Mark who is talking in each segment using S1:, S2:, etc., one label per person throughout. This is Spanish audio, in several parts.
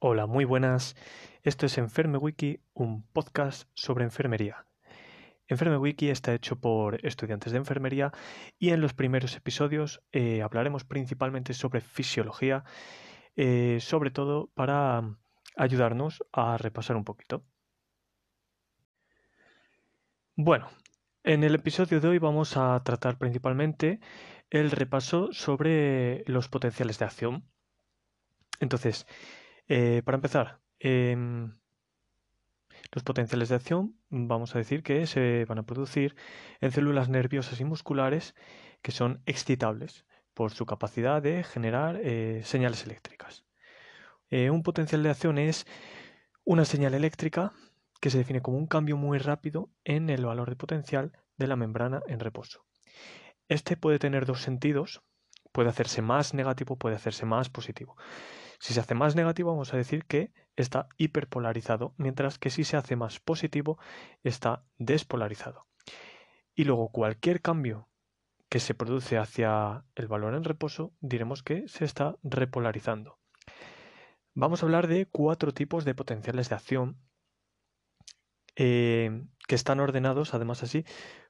S1: Hola, muy buenas. Esto es EnfermeWiki, un podcast sobre enfermería. EnfermeWiki está hecho por estudiantes de enfermería y en los primeros episodios eh, hablaremos principalmente sobre fisiología, eh, sobre todo para ayudarnos a repasar un poquito. Bueno, en el episodio de hoy vamos a tratar principalmente el repaso sobre los potenciales de acción. Entonces, eh, para empezar, em, los potenciales de acción vamos a decir que se van a producir en células nerviosas y musculares que son excitables por su capacidad de generar eh, señales eléctricas. Eh, un potencial de acción es una señal eléctrica que se define como un cambio muy rápido en el valor de potencial de la membrana en reposo. Este puede tener dos sentidos, puede hacerse más negativo, puede hacerse más positivo. Si se hace más negativo, vamos a decir que está hiperpolarizado, mientras que si se hace más positivo, está despolarizado. Y luego cualquier cambio que se produce hacia el valor en reposo, diremos que se está repolarizando. Vamos a hablar de cuatro tipos de potenciales de acción eh, que están ordenados, además así,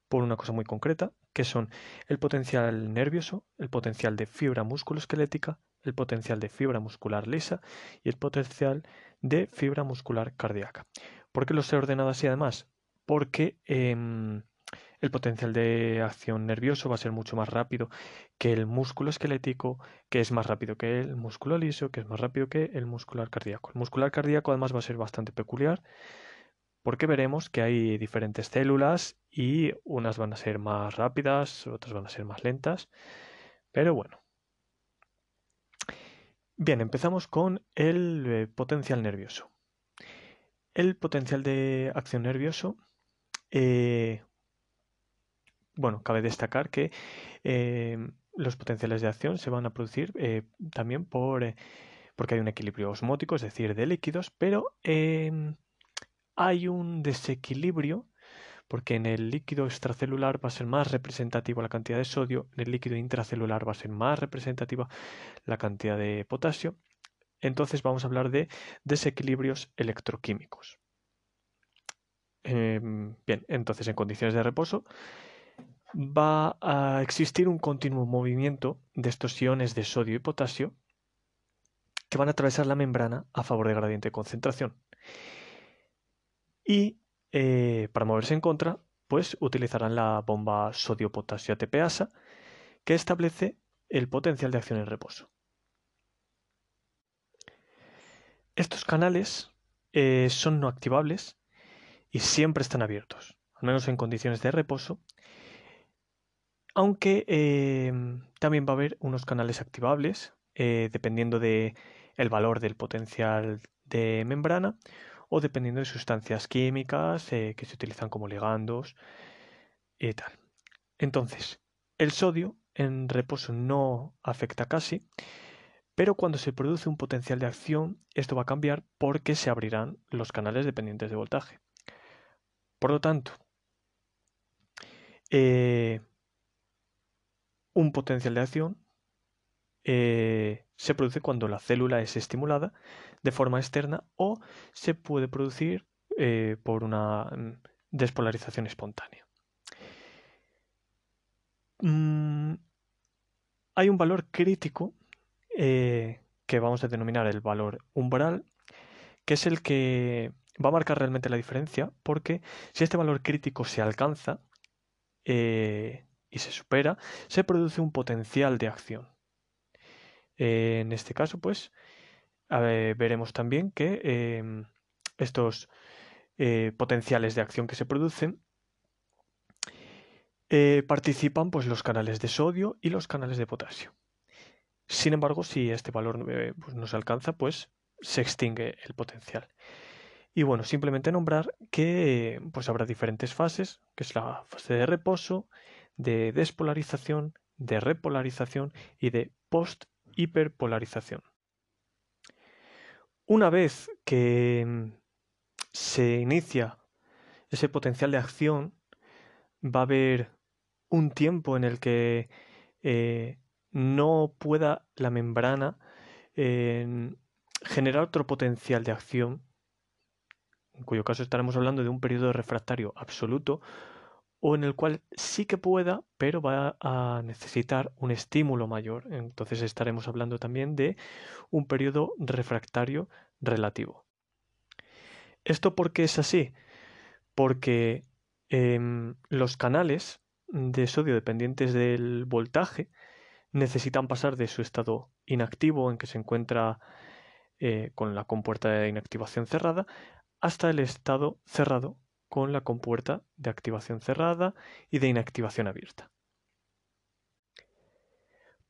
S1: por una cosa muy concreta, que son el potencial nervioso, el potencial de fibra musculoesquelética, el potencial de fibra muscular lisa y el potencial de fibra muscular cardíaca. ¿Por qué los he ordenado así además? Porque em, el potencial de acción nervioso va a ser mucho más rápido que el músculo esquelético, que es más rápido que el músculo liso, que es más rápido que el muscular cardíaco. El muscular cardíaco además va a ser bastante peculiar porque veremos que hay diferentes células y unas van a ser más rápidas, otras van a ser más lentas, pero bueno. Bien, empezamos con el eh, potencial nervioso. El potencial de acción nervioso, eh, bueno, cabe destacar que eh, los potenciales de acción se van a producir también por, porque hay un equilibrio osmótico, es decir, de líquidos, pero hay un desequilibrio porque en el líquido extracelular va a ser más representativa la cantidad de sodio, en el líquido intracelular va a ser más representativa la cantidad de potasio. Entonces vamos a hablar de desequilibrios electroquímicos. Em, bien, entonces en condiciones de reposo va a existir un continuo movimiento de estos iones de sodio y potasio que van a atravesar la membrana a favor de gradiente de concentración. Y eh, para moverse en contra, pues utilizarán la bomba sodio-potasio ATPasa que establece el potencial de acción en reposo. Estos canales eh, son no activables y siempre están abiertos, al menos en condiciones de reposo, aunque eh, también va a haber unos canales activables dependiendo del el valor del potencial de membrana o dependiendo de sustancias químicas eh, que se utilizan como ligandos y tal. Entonces, el sodio en reposo no afecta casi, pero cuando se produce un potencial de acción, esto va a cambiar porque se abrirán los canales dependientes de voltaje. Por lo tanto, eh, un potencial de acción eh, se produce cuando la célula es estimulada de forma externa o se puede producir eh, por una mm, despolarización espontánea. Mm, hay un valor crítico eh, que vamos a denominar el valor umbral, que es el que va a marcar realmente la diferencia, porque si este valor crítico se alcanza y se supera, se produce un potencial de acción en este caso, pues, veremos también que em, estos eh, potenciales de acción que se producen eh, participan pues, los canales de sodio y los canales de potasio. Sin embargo, si este valor eh, pues, no se alcanza, pues se extingue el potencial. Y bueno, simplemente nombrar que pues habrá diferentes fases, que es la fase de reposo, de despolarización, de repolarización y de post hiperpolarización. Una vez que mm, se inicia ese potencial de acción, va a haber un tiempo en el que eh, no pueda la membrana generar otro potencial de acción, en cuyo caso estaremos hablando de un periodo refractario absoluto, o en el cual sí que pueda, pero va a necesitar un estímulo mayor. Entonces estaremos hablando también de un periodo refractario relativo. ¿Esto por qué es así? Porque em, los canales de sodio dependientes del voltaje necesitan pasar de su estado inactivo en que se encuentra eh, con la compuerta de inactivación cerrada hasta el estado cerrado con la compuerta de activación cerrada y de inactivación abierta.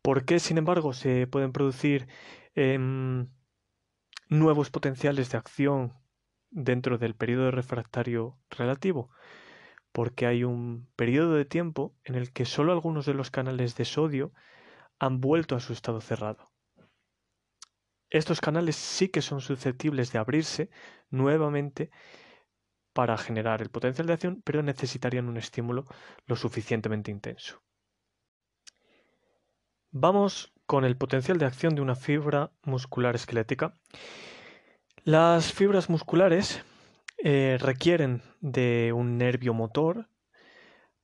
S1: ¿Por qué, sin embargo, se pueden producir em, nuevos potenciales de acción dentro del periodo refractario relativo? Porque hay un periodo de tiempo en el que solo algunos de los canales de sodio han vuelto a su estado cerrado. Estos canales sí que son susceptibles de abrirse nuevamente para generar el potencial de acción, pero necesitarían un estímulo lo suficientemente intenso. Vamos con el potencial de acción de una fibra muscular esquelética. Las fibras musculares eh, requieren de un nervio motor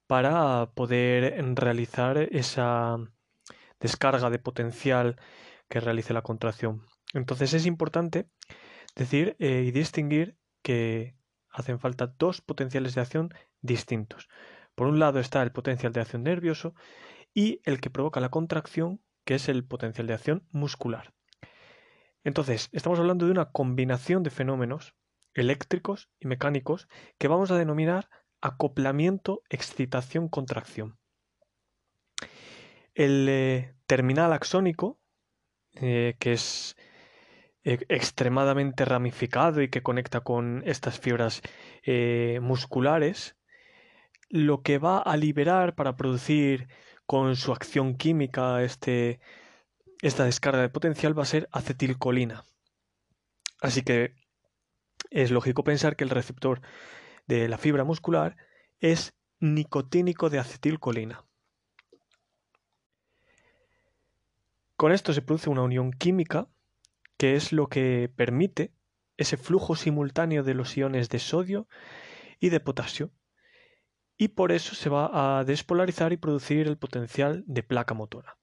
S1: para poder realizar esa descarga de potencial que realice la contracción. Entonces es importante decir eh, y distinguir que hacen falta dos potenciales de acción distintos. Por un lado está el potencial de acción nervioso y el que provoca la contracción, que es el potencial de acción muscular. Entonces, estamos hablando de una combinación de fenómenos eléctricos y mecánicos que vamos a denominar acoplamiento, excitación, contracción. El eh, terminal axónico, eh, que es extremadamente ramificado y que conecta con estas fibras musculares, lo que va a liberar para producir con su acción química este, esta descarga de potencial va a ser acetilcolina. Así que es lógico pensar que el receptor de la fibra muscular es nicotínico de acetilcolina. Con esto se produce una unión química que es lo que permite ese flujo simultáneo de los iones de sodio y de potasio y por eso se va a despolarizar y producir el potencial de placa motora.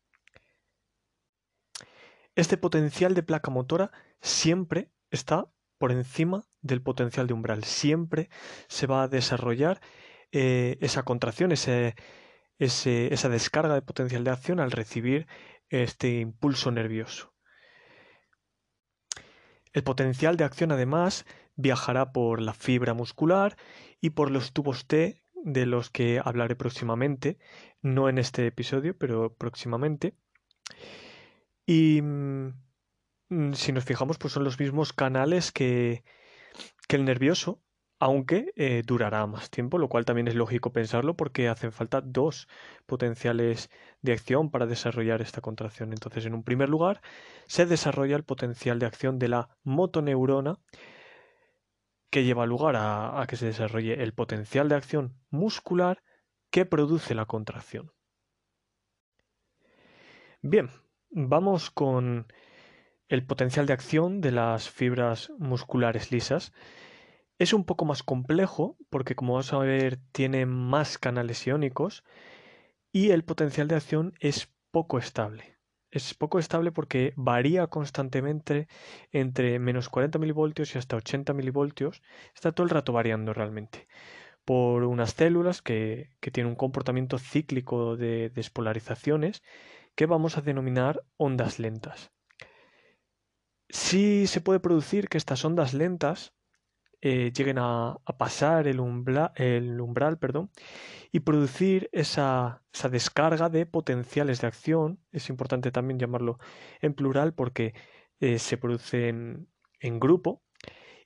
S1: Este potencial de placa motora siempre está por encima del potencial de umbral, siempre se va a desarrollar eh, esa contracción, esa descarga de potencial de acción al recibir este impulso nervioso. El potencial de acción además viajará por la fibra muscular y por los tubos T de los que hablaré próximamente, no en este episodio, pero próximamente. Y mm, si nos fijamos, pues son los mismos canales que, que el nervioso, aunque eh, durará más tiempo, lo cual también es lógico pensarlo porque hacen falta dos potenciales de acción para desarrollar esta contracción. Entonces, en un primer lugar, se desarrolla el potencial de acción de la motoneurona que lleva lugar a, a que se desarrolle el potencial de acción muscular que produce la contracción. Bien, vamos con el potencial de acción de las fibras musculares lisas es un poco más complejo porque como vas a ver tiene más canales iónicos y el potencial de acción es poco estable. Es poco estable porque varía constantemente entre menos 40 milivoltios y hasta 80 milivoltios. Está todo el rato variando realmente por unas células que, que tienen un comportamiento cíclico de despolarizaciones que vamos a denominar ondas lentas. Sí se puede producir que estas ondas lentas eh, lleguen a, pasar el, el, umbral perdón, y producir esa, descarga de potenciales de acción. Es importante también llamarlo en plural porque eh, se produce en, grupo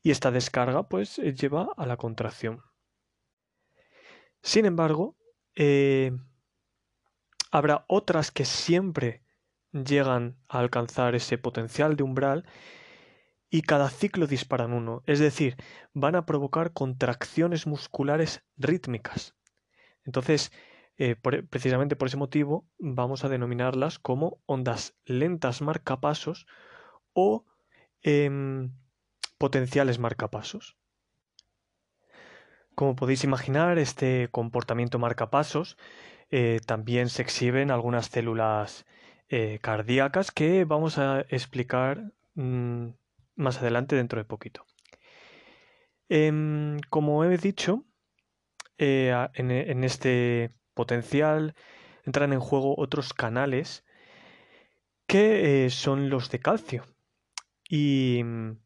S1: y esta descarga pues eh, lleva a la contracción. Sin embargo, habrá otras que siempre llegan a alcanzar ese potencial de umbral y cada ciclo disparan uno, es decir, van a provocar contracciones musculares rítmicas. Entonces, eh, precisamente por ese motivo, vamos a denominarlas como ondas lentas marcapasos o em, potenciales marcapasos. Como podéis imaginar, este comportamiento marcapasos eh, también se exhibe en algunas células eh, cardíacas que vamos a explicar mm, más adelante dentro de poquito. Em, como he dicho, eh, en, este potencial entran en juego otros canales que son los de calcio. Y mm,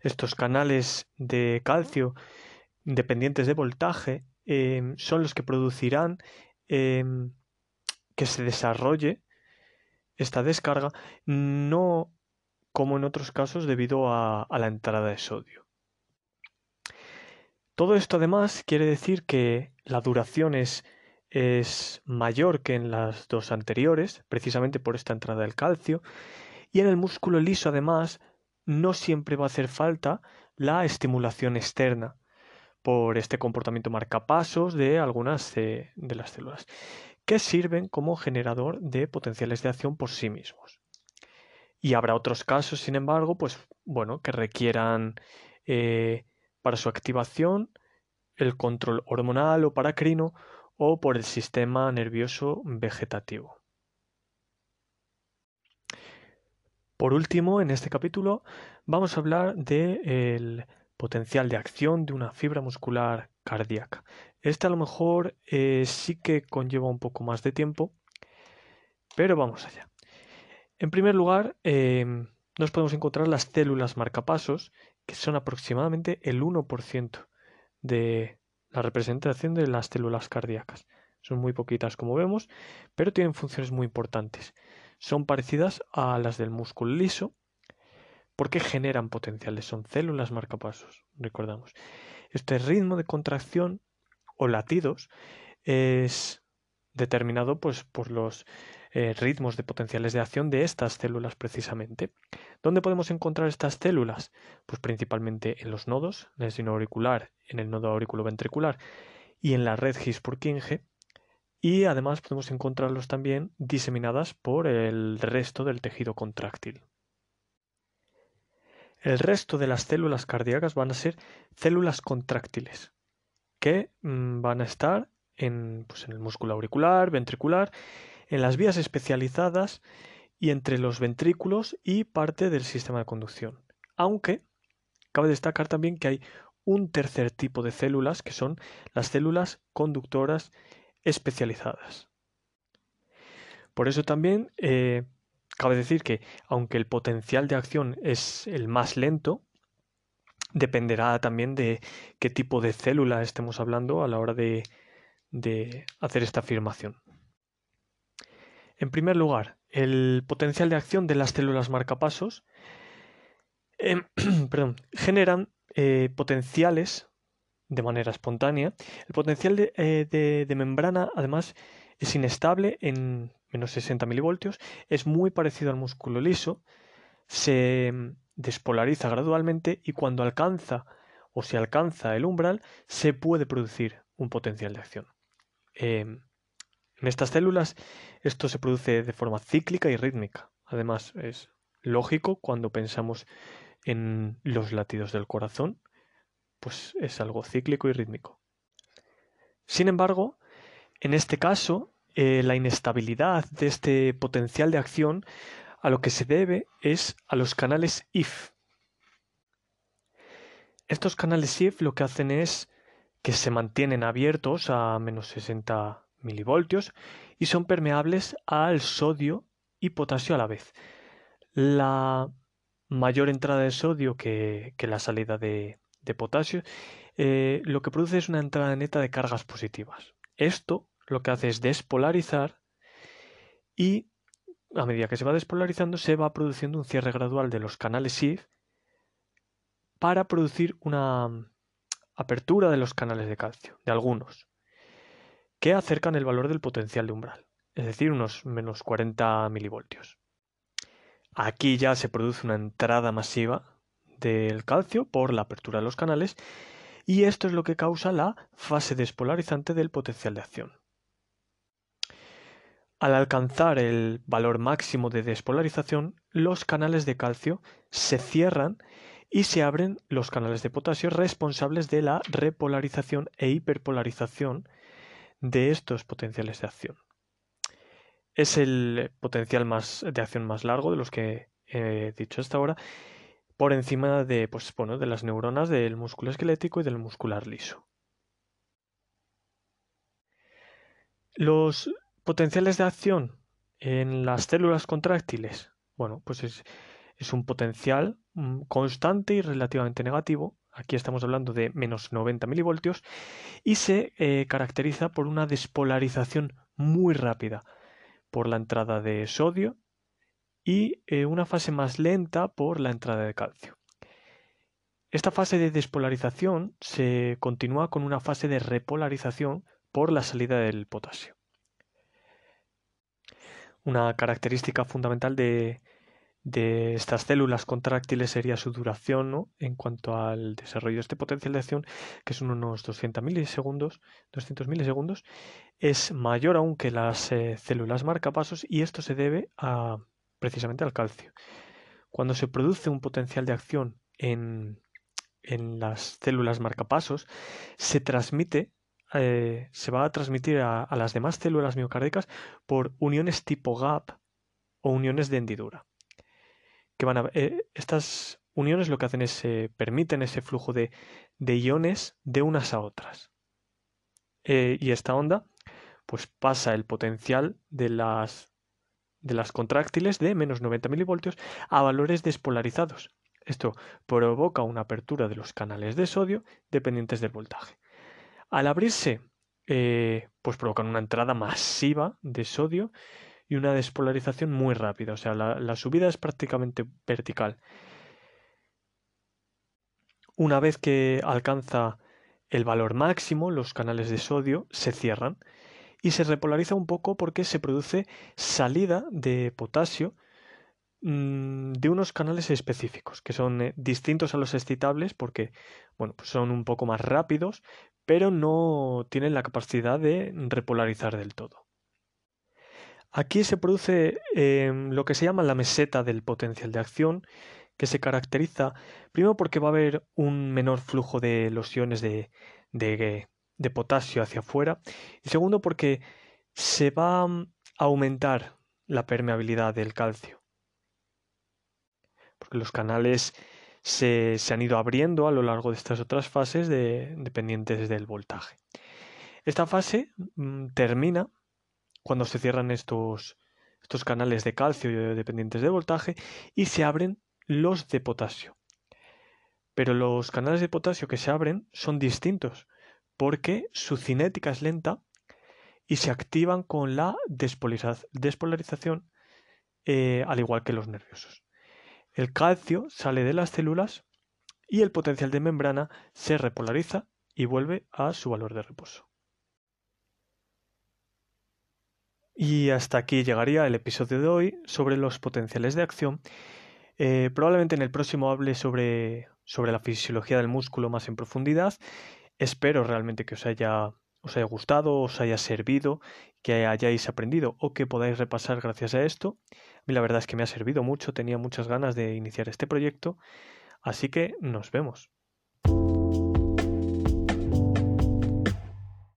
S1: estos canales de calcio dependientes de voltaje em, son los que producirán em, que se desarrolle esta descarga, no como en otros casos debido a, la entrada de sodio. Todo esto además quiere decir que la duración es, es mayor que en las dos anteriores, precisamente por esta entrada del calcio, y en el músculo liso además no siempre va a hacer falta la estimulación externa por este comportamiento marcapasos de algunas de, las células, que sirven como generador de potenciales de acción por sí mismos. Y habrá otros casos, sin embargo, pues bueno, que requieran eh, para su activación el control hormonal o paracrino o por el sistema nervioso vegetativo. Por último, en este capítulo vamos a hablar del potencial de acción de una fibra muscular cardíaca. Este a lo mejor eh, sí que conlleva un poco más de tiempo, pero vamos allá. En primer lugar, em, nos podemos encontrar las células marcapasos, que son aproximadamente el 1% de la representación de las células cardíacas. Son muy poquitas como vemos, pero tienen funciones muy importantes son parecidas a las del músculo liso porque generan potenciales, son células marcapasos, recordamos. Este ritmo de contracción o latidos es determinado pues, por los eh, ritmos de potenciales de acción de estas células precisamente. ¿Dónde podemos encontrar estas células? Pues principalmente en los nodos, en el seno auricular, en el nodo auriculoventricular y en la red His-Purkinje, y además podemos encontrarlos también diseminadas por el resto del tejido contráctil. El resto de las células cardíacas van a ser células contráctiles que mm, van a estar en, pues, en el músculo auricular, ventricular, en las vías especializadas y entre los ventrículos y parte del sistema de conducción. Aunque cabe destacar también que hay un tercer tipo de células que son las células conductoras especializadas. Por eso también eh, cabe decir que aunque el potencial de acción es el más lento, dependerá también de qué tipo de célula estemos hablando a la hora de, hacer esta afirmación. En primer lugar, el potencial de acción de las células marcapasos em, generan eh, potenciales de manera espontánea. El potencial eh, de, membrana, además, es inestable en menos 60 milivoltios, es muy parecido al músculo liso, se mm, despolariza gradualmente y cuando alcanza o se alcanza el umbral, se puede producir un potencial de acción. En estas células esto se produce de forma cíclica y rítmica. Además, es lógico cuando pensamos en los latidos del corazón, pues es algo cíclico y rítmico. Sin embargo, en este caso, eh, la inestabilidad de este potencial de acción a lo que se debe es a los canales IF. Estos canales IF lo que hacen es que se mantienen abiertos a menos 60 milivoltios y son permeables al sodio y potasio a la vez. La mayor entrada de sodio que la salida de, de potasio, eh, lo que produce es una entrada neta de cargas positivas. Esto lo que hace es despolarizar y a medida que se va despolarizando se va produciendo un cierre gradual de los canales SIF para producir una apertura de los canales de calcio, de algunos, que acercan el valor del potencial de umbral, es decir, unos menos 40 milivoltios. Aquí ya se produce una entrada masiva del calcio por la apertura de los canales y esto es lo que causa la fase despolarizante del potencial de acción. Al alcanzar el valor máximo de despolarización, los canales de calcio se cierran y se abren los canales de potasio responsables de la repolarización e hiperpolarización de estos potenciales de acción. Es el potencial más, de acción más largo de los que he dicho hasta ahora, por encima de, pues, bueno, de las neuronas del músculo esquelético y del muscular liso. Los potenciales de acción en las células contráctiles, bueno, pues es, un potencial mm, constante y relativamente negativo. Aquí estamos hablando de menos 90 milivoltios y se eh, caracteriza por una despolarización muy rápida por la entrada de sodio y eh, una fase más lenta por la entrada de calcio. Esta fase de despolarización se continúa con una fase de repolarización por la salida del potasio. Una característica fundamental de, estas células contráctiles sería su duración en cuanto al desarrollo de este potencial de acción, que son unos 200 milisegundos, 200 milisegundos, es mayor aún que las eh, células marcapasos y esto se debe a, precisamente al calcio. Cuando se produce un potencial de acción en, en las células marcapasos, se transmite eh, se va a transmitir a, las demás células miocárdicas por uniones tipo gap o uniones de hendidura. Que van a, eh, estas uniones lo que hacen es eh, permiten ese flujo de, iones de unas a otras. y esta onda pues pasa el potencial de las, de las contráctiles de menos 90 milivoltios a valores despolarizados. Esto provoca una apertura de los canales de sodio dependientes del voltaje. Al abrirse, eh, pues provocan una entrada masiva de sodio y una despolarización muy rápida. O sea, la, subida es prácticamente vertical. Una vez que alcanza el valor máximo, los canales de sodio se cierran y se repolariza un poco porque se produce salida de potasio mm, de unos canales específicos que son eh, distintos a los excitables porque bueno, pues son un poco más rápidos, pero no tienen la capacidad de repolarizar del todo. Aquí se produce em, lo que se llama la meseta del potencial de acción, que se caracteriza primero porque va a haber un menor flujo de los iones de, potasio hacia afuera y segundo porque se va a aumentar la permeabilidad del calcio. Porque los canales se, han ido abriendo a lo largo de estas otras fases dependientes del voltaje. Esta fase mm, termina cuando se cierran estos, canales de calcio dependientes de voltaje y se abren los de potasio. Pero los canales de potasio que se abren son distintos porque su cinética es lenta y se activan con la despolarización eh, al igual que los nerviosos. El calcio sale de las células y el potencial de membrana se repolariza y vuelve a su valor de reposo. Y hasta aquí llegaría el episodio de hoy sobre los potenciales de acción. Eh, probablemente en el próximo hable sobre, sobre la fisiología del músculo más en profundidad. Espero realmente que os haya, os haya gustado, os haya servido, que hayáis aprendido o que podáis repasar gracias a esto mí la verdad es que me ha servido mucho, tenía muchas ganas de iniciar este proyecto, así que nos vemos.